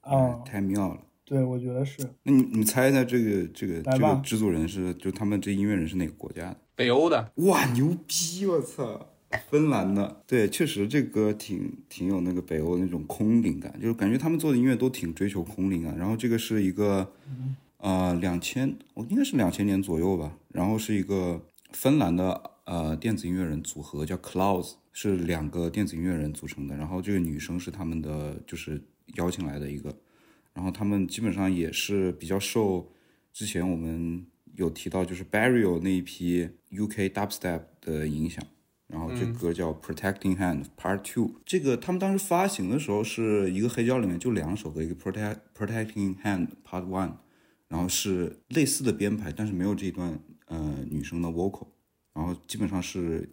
啊、太妙了。对，我觉得是那你你猜一下这个这个这个制作人是就他们这音乐人是哪个国家的？北欧的，哇，牛逼！我操，芬兰的。对，确实这歌挺挺有那个北欧那种空灵感，就是感觉他们做的音乐都挺追求空灵感。然后这个是一个呃两千，我应该是两千年左右吧。然后是一个芬兰的呃电子音乐人组合叫 Clouds，是两个电子音乐人组成的。然后这个女生是他们的就是邀请来的一个。然后他们基本上也是比较受之前我们有提到，就是 Burial 那一批 UK dubstep 的影响。然后这歌叫 Protecting Hand Part Two。这个他们当时发行的时候是一个黑胶里面就两首歌，一个 Protect Protecting Hand Part One，然后是类似的编排，但是没有这一段呃女生的 vocal。然后基本上是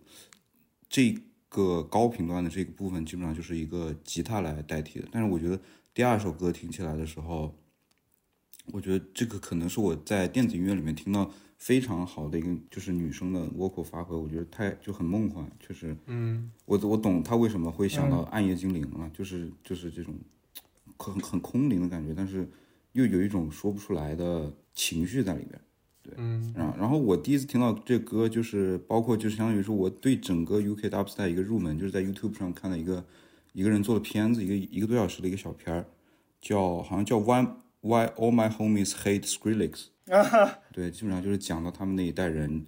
这个高频段的这个部分，基本上就是一个吉他来代替的。但是我觉得第二首歌听起来的时候，我觉得这个可能是我在电子音乐里面听到非常好的一个，就是女生的 vocal 发挥，我觉得太就很梦幻，确实，嗯，我我懂他为什么会想到暗夜精灵了，就是就是这种很很空灵的感觉，但是又有一种说不出来的情绪在里边。嗯，然后然后我第一次听到这歌，就是包括就是相当于说我对整个 UK dubstep 一个入门，就是在 YouTube 上看了一个一个人做的片子，一个一个多小时的一个小片儿，叫好像叫 Why Why All My Homies Hate Skrillex。对，基本上就是讲到他们那一代人，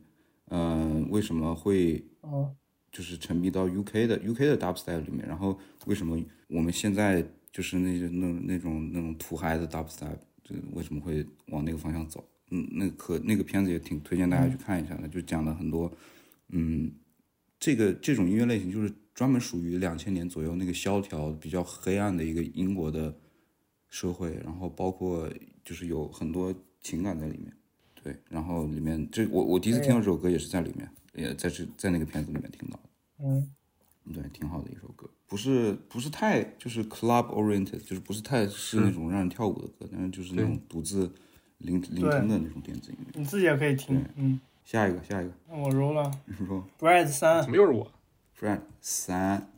嗯、为什么会哦就是沉迷到 UK 的 UK 的 dubstep 里面，然后为什么我们现在就是那那那种那种土嗨的 dubstep，这为什么会往那个方向走？嗯，那可那个片子也挺推荐大家去看一下的，就讲了很多，嗯，这个这种音乐类型就是专门属于两千年左右那个萧条比较黑暗的一个英国的社会，然后包括就是有很多情感在里面，对，然后里面这我我第一次听到这首歌也是在里面，也在这在那个片子里面听到的。嗯，对，挺好的一首歌，不是不是太就是 club oriented，就是不是太是那种让人跳舞的歌，但是就是那种独自聆聆听的那种电子音乐。你自己也可以听。嗯，下一个，下一个，那我 roll 了你说 Bright 三怎么又是我？Friend 三，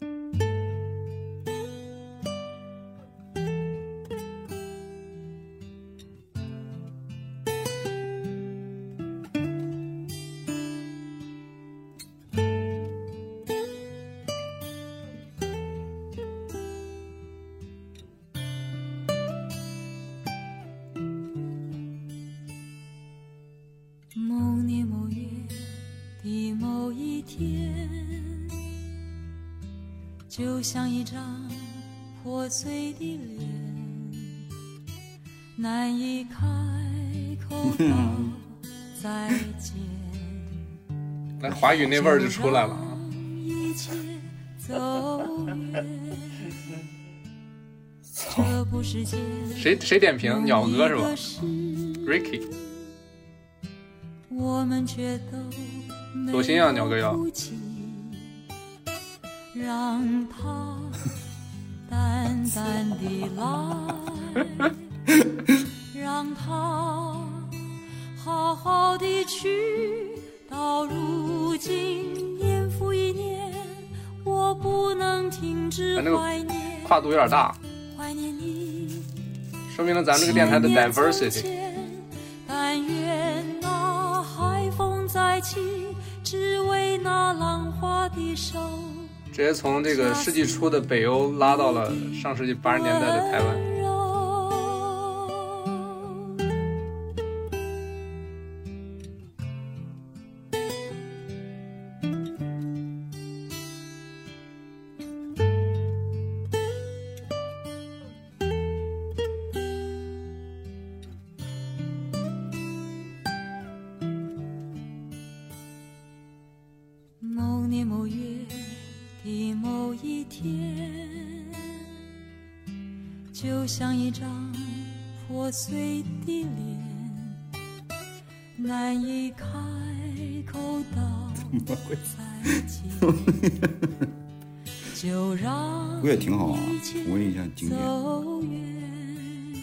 那华语那味儿就出来了啊。让一切走远，这不是件谁谁点评？鸟哥是吧？Ricky，我们却都没走心啊鸟哥要让它淡淡的来，跨度有点大。说明了咱们这个电台的 diversity。但愿那海风再起，只为那浪花的手。直接从这个世纪初的北欧拉到了上世纪八十年代的台湾。像一张破碎的脸，难以开口道 再见。就让不也挺好啊一切我也想经典。走远，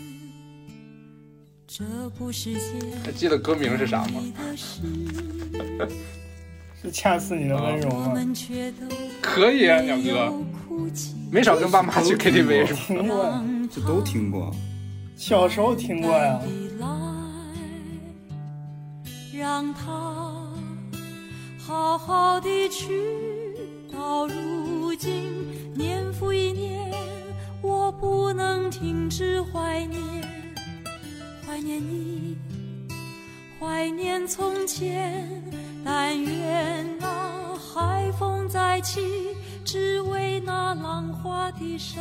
这不是件还记得歌名是啥吗？是恰似你的温柔可以啊，鸟哥，没少跟爸妈去 KTV 是吧？听过呀，这都听过。小时候听过呀。让它好好的去。到如今，年复一年，我不能停止怀念，怀念你，怀念从前。但愿那海风再起，只为那浪花的手。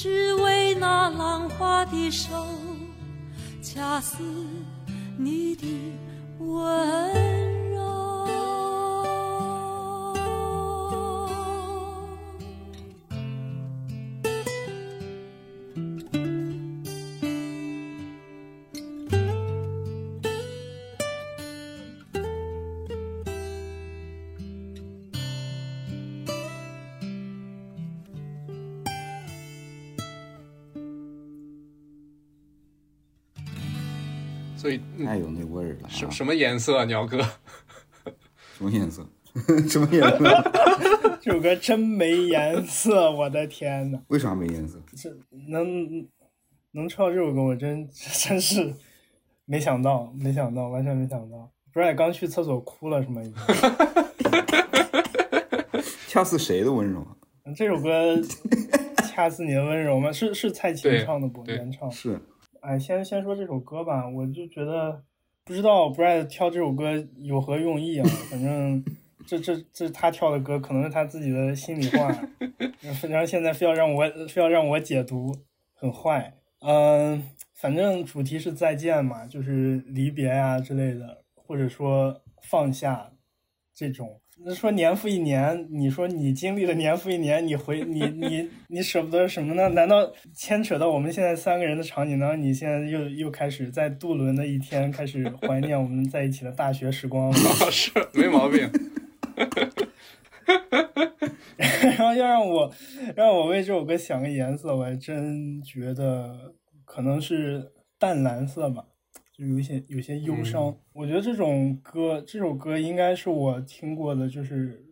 只为那浪花的手，恰似你的温所以嗯太有那味儿了、啊。什什么颜色啊，鸟哥？什么颜色？什么颜色？这首歌真没颜色，我的天呐，为啥没颜色？这能能唱这首歌，我真 真是没想到，没想到，完全没想到。不是刚去厕所哭了是吗？已经恰似谁的温柔啊？这首歌恰似你的温柔吗？是是蔡琴对唱的不？对原唱。是哎，先先说这首歌吧，我就觉得不知道 Brad 挑这首歌有何用意啊？反正这这这他挑的歌，可能是他自己的心里话，然后现在非要让我非要让我解读，很坏。嗯，反正主题是再见嘛，就是离别呀、之类的，或者说放下这种。那说年复一年，你说你经历了年复一年，你回你你你舍不得什么呢？难道牵扯到我们现在三个人的场景呢？你现在又又开始在渡轮的一天开始怀念我们在一起的大学时光吗？哦，是没毛病。然后要让我让我为这首歌想个颜色，我还真觉得可能是淡蓝色吧，就有一些有些忧伤。我觉得这种歌，这首歌应该是我听过的，就是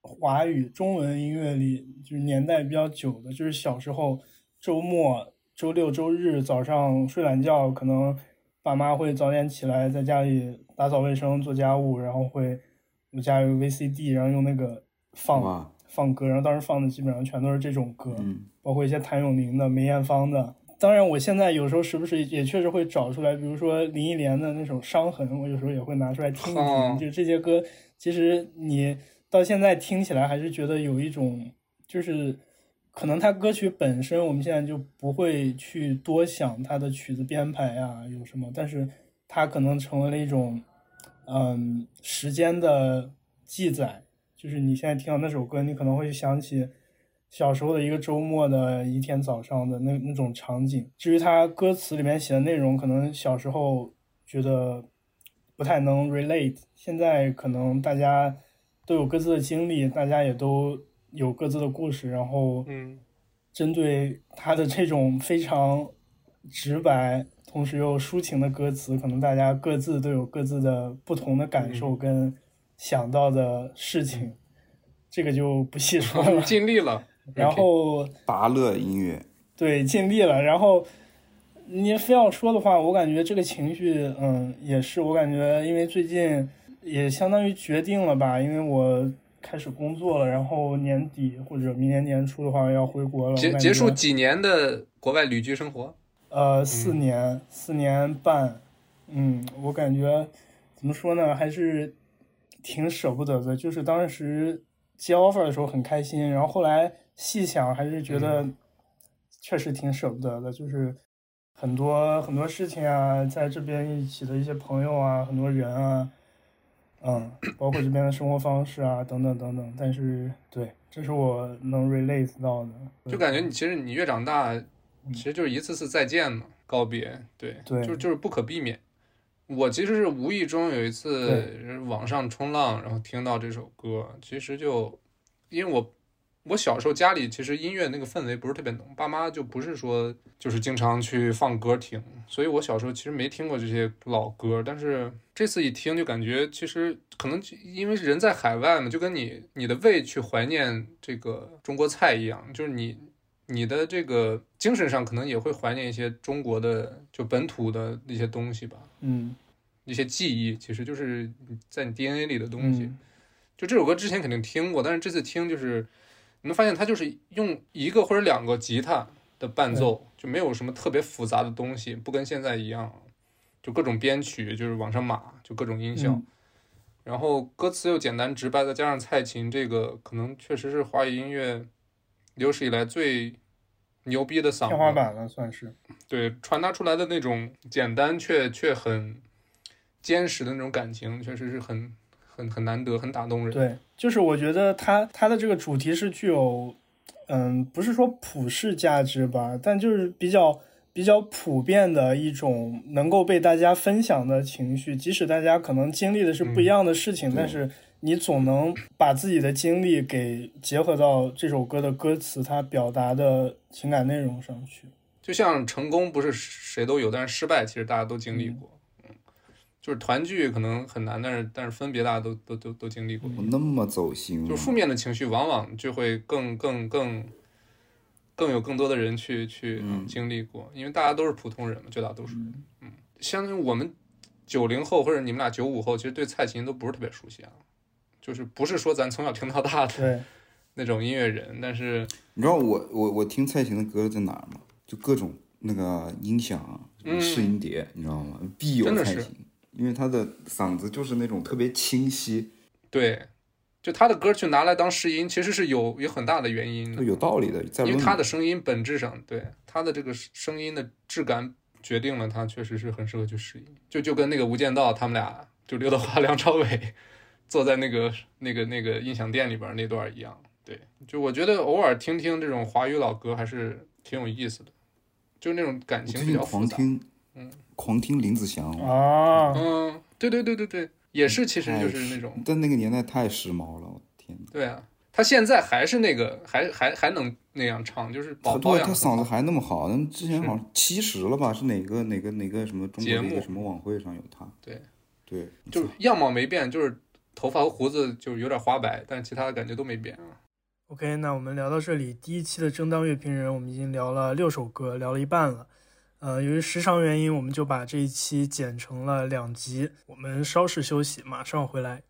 华语中文音乐里，就是年代比较久的，就是小时候周末、周六、周日早上睡懒觉，可能爸妈会早点起来，在家里打扫卫生、做家务，然后会我家有 VCD，然后用那个放，放歌，然后当时放的基本上全都是这种歌，嗯包括一些谭咏麟的、梅艳芳的。当然，我现在有时候时不时也确实会找出来，比如说林忆莲的那首《伤痕》，我有时候也会拿出来听一听。哦就这些歌，其实你到现在听起来还是觉得有一种，就是可能它歌曲本身，我们现在就不会去多想它的曲子编排啊有什么，但是它可能成为了一种，嗯，时间的记载。就是你现在听到那首歌，你可能会想起小时候的一个周末的一天早上的那那种场景。至于他歌词里面写的内容，可能小时候觉得不太能 relate，现在可能大家都有各自的经历，大家也都有各自的故事，然后嗯，针对他的这种非常直白，同时又抒情的歌词，可能大家各自都有各自的不同的感受跟想到的事情，这个就不细说了。尽力了。然后拔乐音乐，对尽力了，然后你非要说的话，我感觉这个情绪，嗯，也是我感觉，因为最近也相当于决定了吧，因为我开始工作了，然后年底或者明年年初的话要回国了，结结束几年的国外旅居生活，呃，四年，四年半，嗯，我感觉怎么说呢，还是挺舍不得的。就是当时接 offer 的时候很开心，然后后来细想，还是觉得确实挺舍不得的。就是很多很多事情啊，在这边一起的一些朋友啊，很多人啊，嗯，包括这边的生活方式啊，等等等等。但是，对，这是我能 relate 到的。就感觉你其实你越长大，其实就是一次次再见嘛，告别，对，对就就是不可避免。我其实是无意中有一次网上冲浪，然后听到这首歌，其实就因为我我小时候家里其实音乐那个氛围不是特别浓，爸妈就不是说就是经常去放歌听，所以我小时候其实没听过这些老歌，但是这次一听就感觉其实可能因为人在海外嘛，就跟你你的胃去怀念这个中国菜一样，就是你你的这个精神上可能也会怀念一些中国的就本土的一些东西吧，嗯。一些记忆，其实就是在你 DNA 里的东西。嗯。就这首歌之前肯定听过，但是这次听就是你能发现它就是用一个或者两个吉他的伴奏，就没有什么特别复杂的东西，不跟现在一样，就各种编曲就是往上码，就各种音效。嗯然后歌词又简单直白，再加上蔡琴这个，可能确实是华语音乐有史以来最牛逼的嗓子，天花板了，算是。对，传达出来的那种简单却却很坚实的那种感情，确实是很很很难得，很打动人。对，就是我觉得它它的这个主题是具有，嗯，不是说普世价值吧，但就是比较比较普遍的一种能够被大家分享的情绪，即使大家可能经历的是不一样的事情，但是你总能把自己的经历给结合到这首歌的歌词它表达的情感内容上去。就像成功不是谁都有，但是失败其实大家都经历过。嗯，就是团聚可能很难，但是但是分别大家都都都都经历过。我那么走心吗，就负面的情绪往往就会更更更更有更多的人去去嗯经历过，因为大家都是普通人嘛，绝大多数人。嗯，相当于我们九零后或者你们俩九五后，其实对蔡琴都不是特别熟悉啊，就是不是说咱从小听到大的对，那种音乐人，但是你知道我我我听蔡琴的歌在哪儿吗？就各种那个音响试音碟，你知道吗？必有的是蔡琴，因为他的嗓子就是那种特别清晰，对，就他的歌去拿来当试音，其实是有有很大的原因的。有道理的，在因为他的声音本质上，对他的这个声音的质感决定了他确实是很适合去试音，就就跟那个《无间道》他们俩就刘德华、梁朝伟 坐在那个那个那个音响店里边那段一样。对，就我觉得偶尔听听这种华语老歌还是挺有意思的，就那种感情比较复杂。狂听，嗯，狂听林子祥，啊，嗯，对对对对对，也是其实就是那种但那个年代太时髦了，我天哪！对啊，他现在还是那个还还还能那样唱，就是保他对保养得很好他嗓子还那么好，那之前好像七十了吧？是哪个哪个哪个什么中国节目的一个什么晚会上有他？对对，就是样貌没变，就是头发和胡子就是有点花白，但是其他的感觉都没变啊。OK，那我们聊到这里，第一期的正当乐评人我们已经聊了六首歌，聊了一半了。呃，由于时长原因，我们就把这一期剪成了两集。我们稍事休息，马上回来。